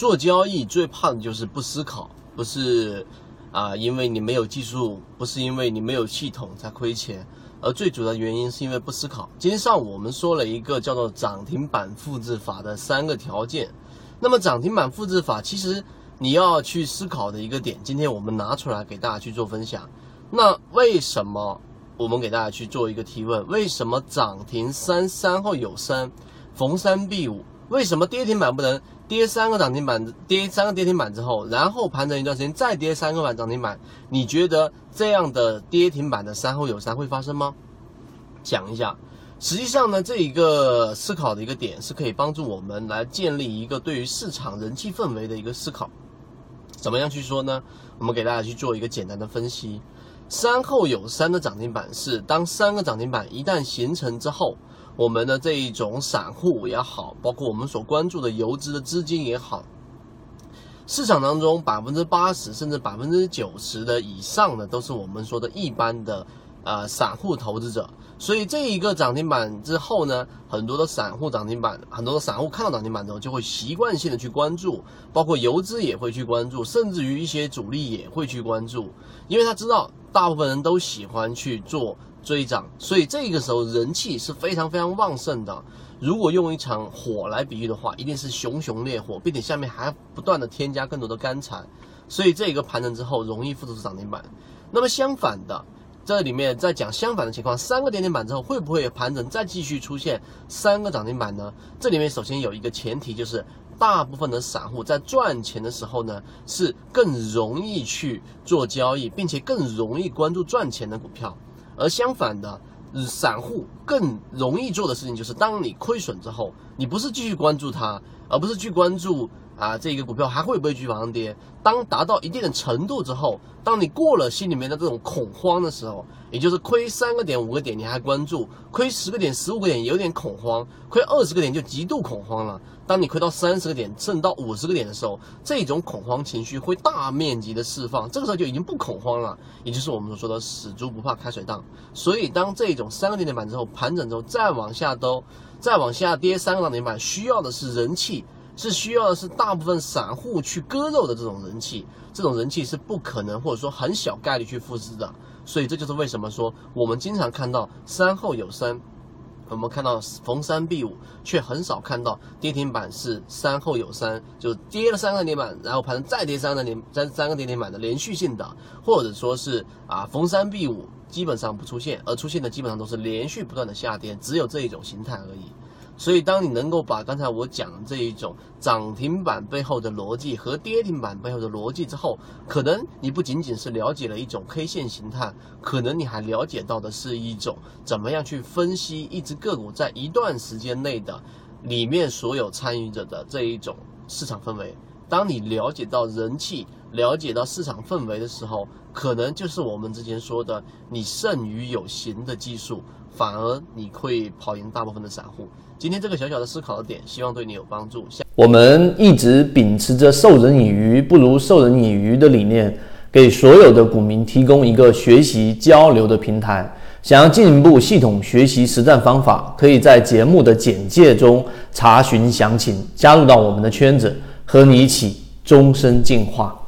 做交易最怕的就是不思考，不是啊，因为你没有技术，不是因为你没有系统才亏钱，而最主要原因是因为不思考。今天上午我们说了一个叫做涨停板复制法的三个条件，那么涨停板复制法其实你要去思考的一个点，今天我们拿出来给大家去做分享。那为什么我们给大家去做一个提问？为什么涨停三三后有三，逢三必五？为什么跌停板不能跌三个涨停板，跌三个跌停板之后，然后盘整一段时间再跌三个板涨停板？你觉得这样的跌停板的三后有三会发生吗？讲一下，实际上呢，这一个思考的一个点是可以帮助我们来建立一个对于市场人气氛围的一个思考。怎么样去说呢？我们给大家去做一个简单的分析。三后有三的涨停板是当三个涨停板一旦形成之后。我们的这一种散户也好，包括我们所关注的游资的资金也好，市场当中百分之八十甚至百分之九十的以上的都是我们说的一般的呃散户投资者。所以这一个涨停板之后呢，很多的散户涨停板，很多的散户看到涨停板之后就会习惯性的去关注，包括游资也会去关注，甚至于一些主力也会去关注，因为他知道大部分人都喜欢去做。追涨，所以这个时候人气是非常非常旺盛的。如果用一场火来比喻的话，一定是熊熊烈火，并且下面还不断的添加更多的干柴，所以这个盘整之后容易复制涨停板。那么相反的，这里面在讲相反的情况，三个跌停板之后会不会盘整再继续出现三个涨停板呢？这里面首先有一个前提，就是大部分的散户在赚钱的时候呢，是更容易去做交易，并且更容易关注赚钱的股票。而相反的，散户更容易做的事情就是，当你亏损之后，你不是继续关注它，而不是去关注啊这个股票还会不会继续往上跌。当达到一定的程度之后，当你过了心里面的这种恐慌的时候，也就是亏三个点、五个点你还关注，亏十个点、十五个点有点恐慌，亏二十个点就极度恐慌了。当你亏到三十个点，甚至到五十个点的时候，这种恐慌情绪会大面积的释放，这个时候就已经不恐慌了，也就是我们所说的死猪不怕开水烫。所以，当这种三个跌停板之后盘整之后再往下兜，再往下跌三个涨停板，需要的是人气，是需要的是大部分散户去割肉的这种人气，这种人气是不可能或者说很小概率去复制的。所以，这就是为什么说我们经常看到三后有三。我们看到逢三必五，却很少看到跌停板是三后有三，就跌了三个跌板，然后盘再跌三个跌三三个跌停板的连续性的，或者说是啊逢三必五，基本上不出现，而出现的基本上都是连续不断的下跌，只有这一种形态而已。所以，当你能够把刚才我讲这一种涨停板背后的逻辑和跌停板背后的逻辑之后，可能你不仅仅是了解了一种 K 线形态，可能你还了解到的是一种怎么样去分析一只个股在一段时间内的里面所有参与者的这一种市场氛围。当你了解到人气，了解到市场氛围的时候，可能就是我们之前说的，你胜于有形的技术，反而你会跑赢大部分的散户。今天这个小小的思考的点，希望对你有帮助。我们一直秉持着授人以鱼不如授人以渔的理念，给所有的股民提供一个学习交流的平台。想要进一步系统学习实战方法，可以在节目的简介中查询详情，加入到我们的圈子，和你一起终身进化。